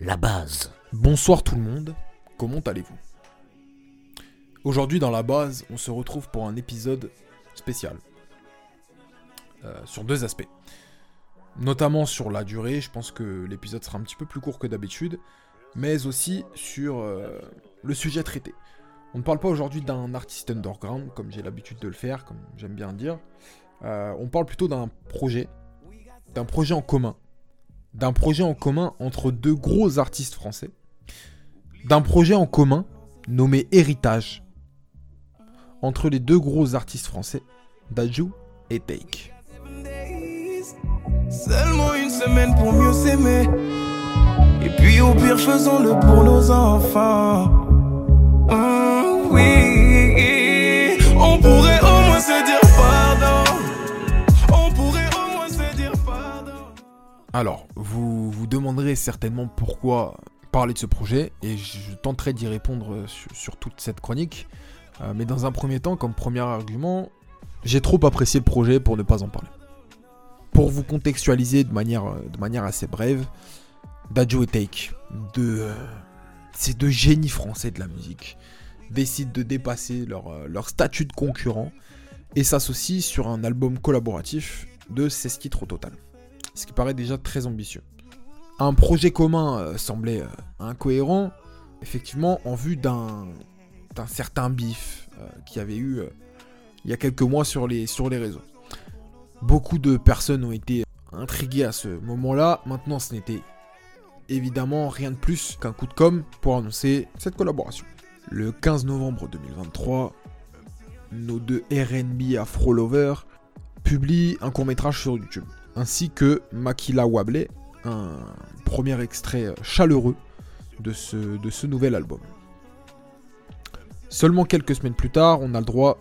la base. Bonsoir tout le monde, comment allez-vous? Aujourd'hui dans la base, on se retrouve pour un épisode spécial. Euh, sur deux aspects. Notamment sur la durée, je pense que l'épisode sera un petit peu plus court que d'habitude, mais aussi sur euh, le sujet traité. On ne parle pas aujourd'hui d'un artiste underground, comme j'ai l'habitude de le faire, comme j'aime bien dire. Euh, on parle plutôt d'un projet, d'un projet en commun, d'un projet en commun entre deux gros artistes français, d'un projet en commun nommé Héritage, entre les deux gros artistes français, Daju et Take. Seulement une semaine pour mieux s'aimer. Et puis au pire, faisons-le pour nos enfants. Hum, oui, on pourrait au moins se dire Alors, vous vous demanderez certainement pourquoi parler de ce projet, et je tenterai d'y répondre sur, sur toute cette chronique. Euh, mais dans un premier temps, comme premier argument, j'ai trop apprécié le projet pour ne pas en parler. Pour vous contextualiser de manière, euh, assez brève, Dajo et Take, euh, ces deux génies français de la musique, décident de dépasser leur, euh, leur statut de concurrent et s'associent sur un album collaboratif de 16 titres au total. Ce qui paraît déjà très ambitieux. Un projet commun euh, semblait euh, incohérent, effectivement, en vue d'un certain bif euh, qu'il y avait eu il y a quelques mois sur les, réseaux. Beaucoup de personnes ont été intriguées à ce moment-là. Maintenant, ce n'était évidemment rien de plus qu'un coup de com' pour annoncer cette collaboration. Le 15 novembre 2023, nos deux RB Afro Lovers publient un court-métrage sur YouTube, ainsi que Makila Wable, un premier extrait chaleureux de ce, de ce nouvel album. Seulement quelques semaines plus tard, on a le droit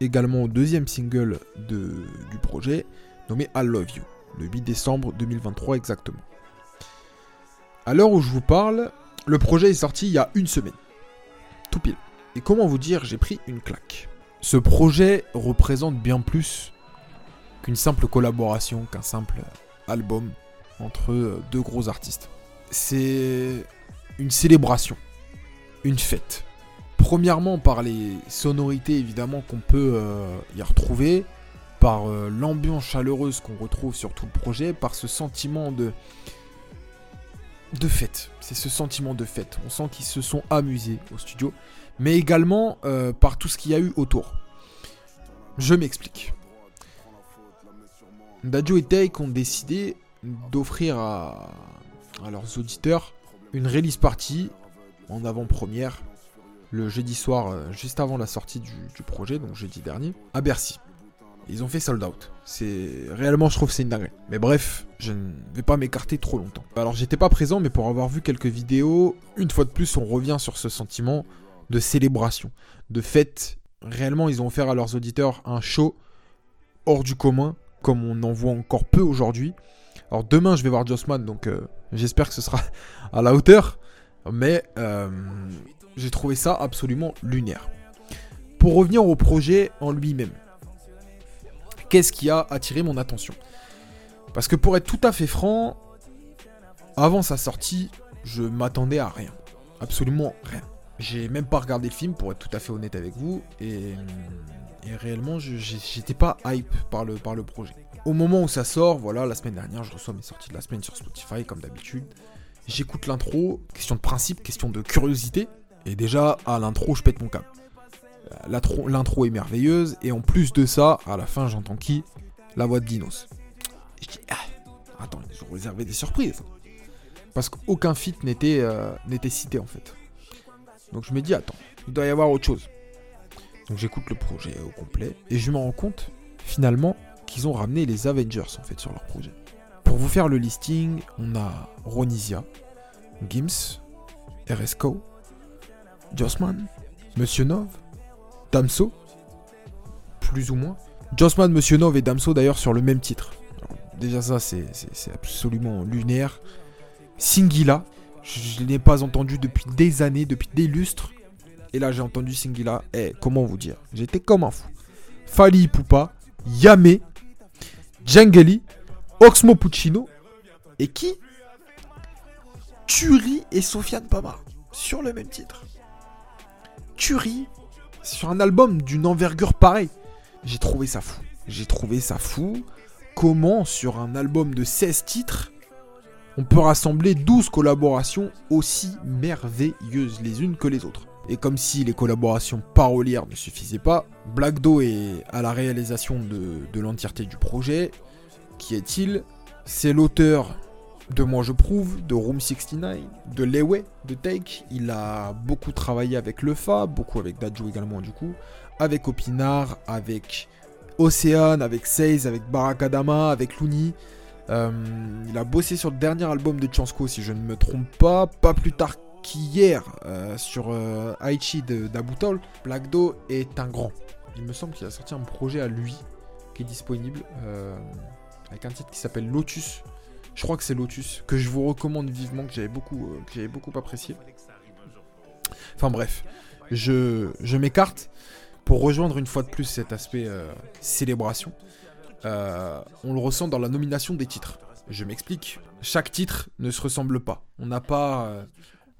également au deuxième single de- du projet, nommé I Love You, le 8 décembre 2023 exactement. À l'heure où je vous parle, le projet est sorti il y a une semaine. Tout pile. Et comment vous dire, j'ai pris une claque. Ce projet représente bien plus qu'une simple collaboration, qu'un simple album entre euh, deux gros artistes. C'est une célébration, une fête. Premièrement par les sonorités évidemment qu'on peut euh, y retrouver, par euh, l'ambiance chaleureuse qu'on retrouve sur tout le projet, par ce sentiment de de fête. C'est ce sentiment de fête. On sent qu'ils se sont amusés au studio, mais également par tout ce qu'il y a eu autour. Je m'explique. Dadju et Take ont décidé d'offrir à, leurs auditeurs une release party en avant-première le jeudi soir, euh, juste avant la sortie du, projet, donc jeudi dernier, à Bercy. Ils ont fait sold out. C'est réellement, je trouve, c'est une dinguerie. Mais bref, je ne vais pas m'écarter trop longtemps. Alors, j'étais pas présent, mais pour avoir vu quelques vidéos, une fois de plus, on revient sur ce sentiment de célébration, de fête. Réellement, ils ont offert à leurs auditeurs un show hors du commun, comme on en voit encore peu aujourd'hui. Alors, demain, je vais voir Jossman, donc euh, j'espère que ce sera à la hauteur. Mais euh, j'ai trouvé ça absolument lunaire. Pour revenir au projet en lui-même, qu'est-ce qui a attiré mon attention? Parce que pour être tout à fait franc, avant sa sortie, je m'attendais à rien. Absolument rien. J'ai même pas regardé le film pour être tout à fait honnête avec vous et, et réellement j'étais pas hype par le, projet. Au moment où ça sort, voilà, la semaine dernière, je reçois mes sorties de la semaine sur Spotify comme d'habitude. J'écoute l'intro, question de principe, question de curiosité. Et déjà, à l'intro, je pète mon câble. L'intro- est merveilleuse, et en plus de ça, à la fin, j'entends qui? La voix de Dinos. Je dis, ah, attends, ils ont réservé des surprises. Parce qu'aucun feat n'était euh, n'était cité en fait. Donc je me dis, attends, il doit y avoir autre chose. Donc j'écoute le projet au complet, et je me rends compte, finalement, qu'ils ont ramené les Avengers en fait sur leur projet. Pour vous faire le listing, on a Ronisia, Gims, RSCO, Jossman, Monsieur Nov, Damso, plus ou moins. Jossman, Monsieur Nov et Damso d'ailleurs sur le même titre. Déjà ça c'est absolument lunaire. Singila, je, je l'ai pas entendu depuis des années, depuis des lustres. Et là j'ai entendu Singila, eh comment vous dire, j'étais comme un fou. Fali Poupa, Yame, Djangeli, Oxmo Puccino, et qui? Turi et Sofiane Pama sur le même titre. Turi sur un album d'une envergure pareille. J'ai trouvé ça fou. J'ai trouvé ça fou. Comment sur un album de 16 titres, on peut rassembler 12 collaborations aussi merveilleuses les unes que les autres. Et comme si les collaborations parolières ne suffisaient pas, Black Do est à la réalisation de, l'entièreté du projet. Qui est-il? C'est l'auteur de Moi Je Prouve, de Room 69, de Lewe, de Take. Il a beaucoup travaillé avec Lefa, beaucoup avec Dadju également du coup, avec Opinar, avec Océane, avec Seize, avec Barakadama, avec Looney. Euh, il a bossé sur le dernier album de Chansko, si je ne me trompe pas, pas plus tard qu'hier, euh, sur euh, Aichi d'Abutol. Black Do est un grand. Il me semble qu'il a sorti un projet à lui qui est disponible avec un titre qui s'appelle Lotus. Je crois que c'est Lotus, que je vous recommande vivement, que j'avais beaucoup, beaucoup apprécié. Enfin bref, je, m'écarte pour rejoindre une fois de plus cet aspect célébration. Euh, on le ressent dans la nomination des titres. Je m'explique. Chaque titre ne se ressemble pas. On n'a pas, euh,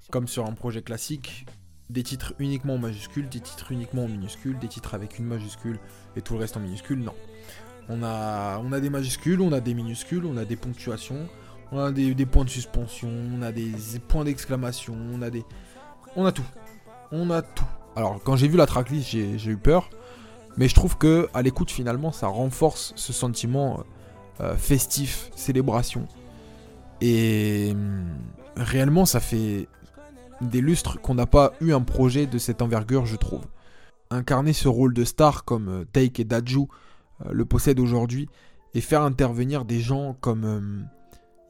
comme sur un projet classique, des titres uniquement en majuscule, des titres uniquement en minuscule, des titres avec une majuscule et tout le reste en minuscule. Non. On a, des majuscules, on a des minuscules, on a des ponctuations, on a des, points de suspension, on a des points d'exclamation, on a des. On a tout. On a tout. Alors, quand j'ai vu la tracklist, j'ai eu peur. Mais je trouve que à l'écoute finalement ça renforce ce sentiment euh, festif, célébration. Et hum, réellement ça fait des lustres qu'on n'a pas eu un projet de cette envergure je trouve. Incarner ce rôle de star comme euh, Take et Daju euh, le possèdent aujourd'hui et faire intervenir des gens comme hum,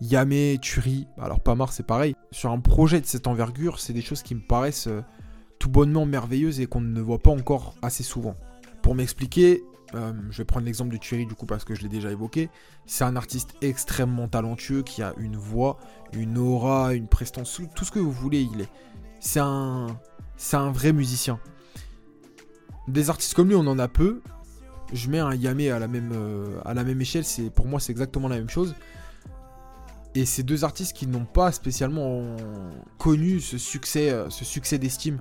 Yame, Turi, alors Pamar c'est pareil. Sur un projet de cette envergure c'est des choses qui me paraissent tout bonnement merveilleuses et qu'on ne voit pas encore assez souvent. Pour m'expliquer, euh, je vais prendre l'exemple de Thierry du coup parce que je l'ai déjà évoqué. C'est un artiste extrêmement talentueux qui a une voix, une aura, une prestance, tout ce que vous voulez. Il est, c'est un, vrai musicien. Des artistes comme lui, on en a peu. Je mets un Yamé à la même, euh, à la même échelle. C'est pour moi, c'est exactement la même chose. Et ces deux artistes qui n'ont pas spécialement connu ce succès, euh, ce succès d'estime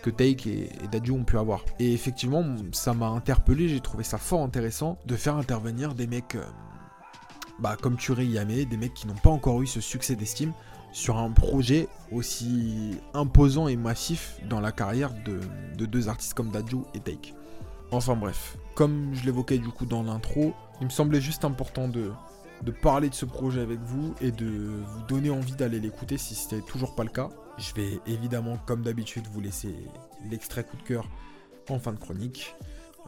que Take et, et ont pu avoir. Et effectivement, ça m'a interpellé, j'ai trouvé ça fort intéressant de faire intervenir des mecs euh, bah, comme Ture Yame, des mecs qui n'ont pas encore eu ce succès d'estime sur un projet aussi imposant et massif dans la carrière de, deux artistes comme Dadju et Take. Enfin bref, comme je l'évoquais du coup dans l'intro, il me semblait juste important de, de parler de ce projet avec vous et de vous donner envie d'aller l'écouter si ce n'était toujours pas le cas. Je vais évidemment, comme d'habitude, vous laisser l'extrait coup de cœur en fin de chronique.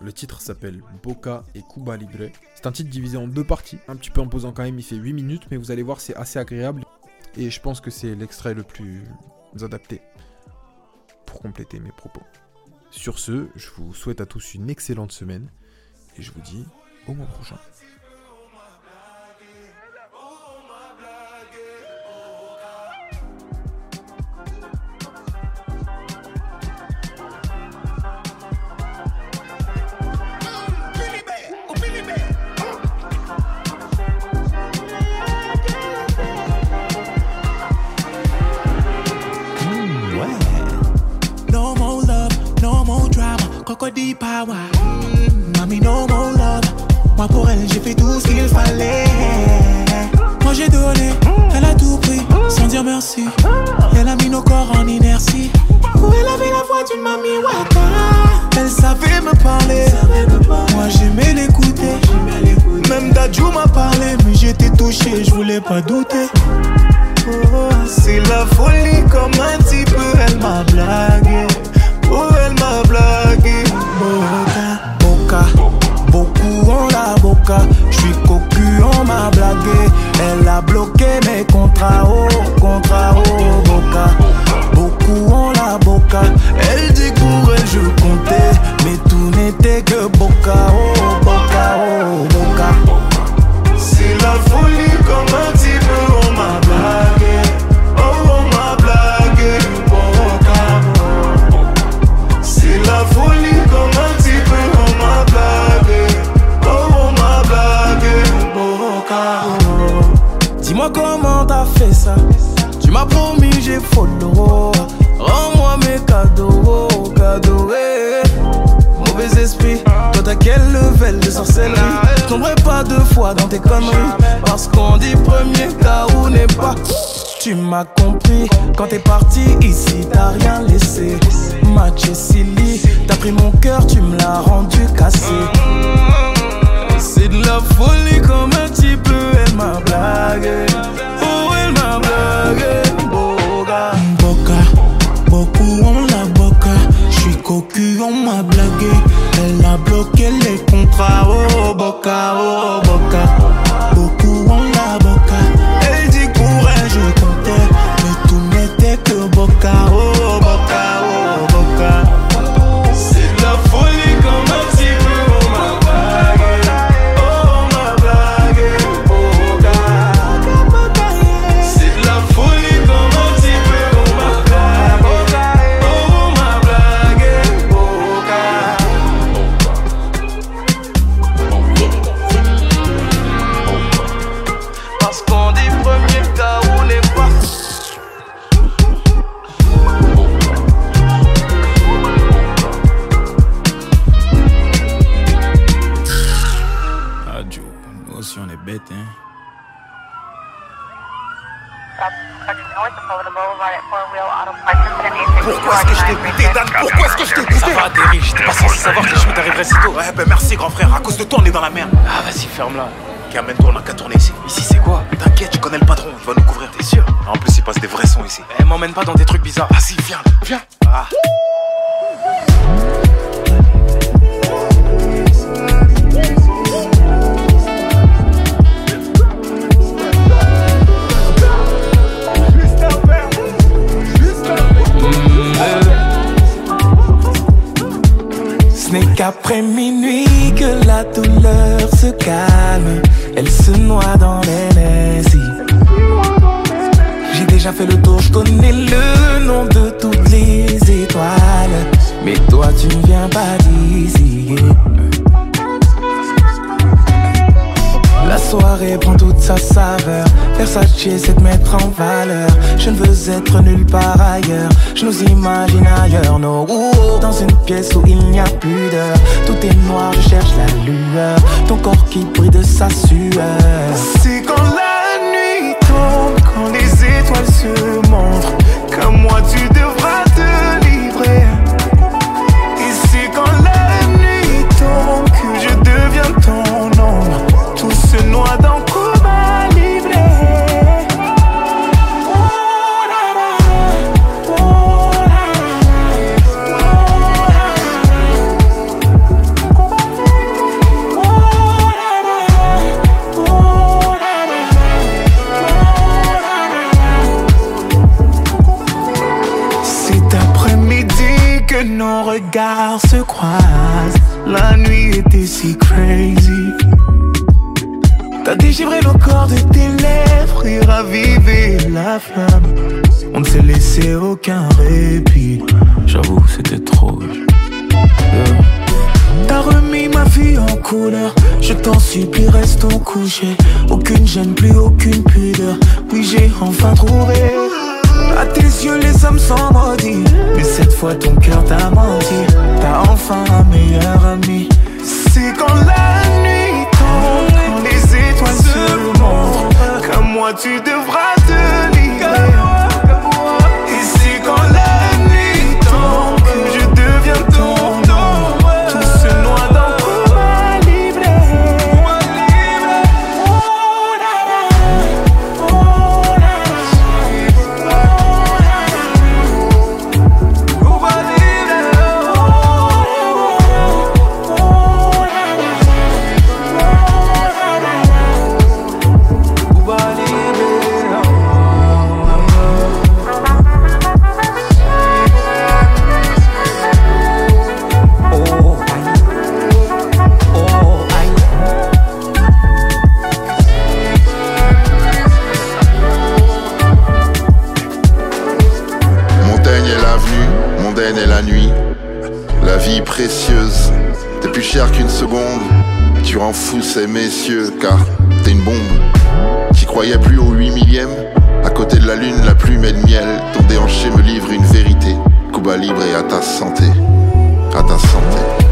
Le titre s'appelle Boca et Cuba Libre. C'est un titre divisé en deux parties, un petit peu imposant quand même, il fait 8 minutes, mais vous allez voir, c'est assez agréable. Et je pense que c'est l'extrait le plus adapté pour compléter mes propos. Sur ce, je vous souhaite à tous une excellente semaine et je vous dis au mois prochain. Cocody power. Love. Moi pour elle, j'ai fait tout ce qu'il fallait. Moi j'ai donné, elle a tout pris, sans dire merci. Elle a mis nos corps en inertie. Elle avait la voix d'une mamie waka. Elle savait me parler. Moi j'aimais l'écouter. Même Dadju m'a parlé, mais j'étais touché, je voulais pas douter. Oh, c'est la folie comme un petit peu, elle m'a blagué. M'a blagué. Boca, boca, beaucoup ont la boca. J'suis cocu, on m'a blagué. Elle a bloqué mes contrats, oh, contrats, oh, boca. Beaucoup ont la boca. Elle dit elle, je comptais. Mais tout n'était que pas dans tes conneries. Parce qu'on dit premier où n'est pas. Tu m'as compris, quand t'es parti ici, t'as rien laissé. Match et t'as pris mon cœur, tu me l'as rendu cassé. C'est de la folie comme un petit peu, elle m'a blagué. Oh, elle m'a blagué. Boga. Boca, beaucoup on la boca. J'suis cocu, on m'a blagué. Elle a bloqué les contrats. Oh, Boca, oh, Boca. J'étais pas censé savoir que les chemins t'arriveraient si tôt. Ouais, ben merci, grand frère. À cause de toi, on est dans la merde. Ah, vas-y, ferme-la. Ok, amène-toi, on a qu'à tourner ici. Ici, c'est quoi? T'inquiète, tu connais le patron, il va nous couvrir. T'es sûr? En plus, il passe des vrais sons ici. Eh, m'emmène pas dans des trucs bizarres. Vas-y, viens, viens. Ah. Ce n'est qu'après minuit que la douleur se calme. Elle se noie dans l'NSI. J'ai déjà fait le tour, je connais le nom de toutes les étoiles. Mais toi, tu ne viens pas d'ici. La soirée prend toute sa saveur. Versace, c'est de mettre en valeur. Je ne veux être nulle part ailleurs. Je nous imagine ailleurs, no. Dans une pièce où il n'y a plus d'heure. Tout est noir, je cherche la lueur. Ton corps qui brille de sa sueur. C'est quand la nuit tombe, quand les étoiles se montrent. Comme moi, tu devras aucun répit. J'avoue, c'était trop. T'as remis ma vie en couleur. Je t'en supplie, restons couchés. Aucune gêne, plus aucune pudeur. Oui, j'ai enfin trouvé. À tes yeux, les hommes sont maudits. Mais cette fois, ton cœur t'a menti. T'as enfin un meilleur ami. C'est quand la nuit tombe, les étoiles se montrent. Comme moi, tu devras ces messieurs, car t'es une bombe. J'y croyais plus au 8 millième. À côté de la lune, la plume et le miel. Ton déhanché me livre une vérité. Cuba libre et à ta santé. À ta santé.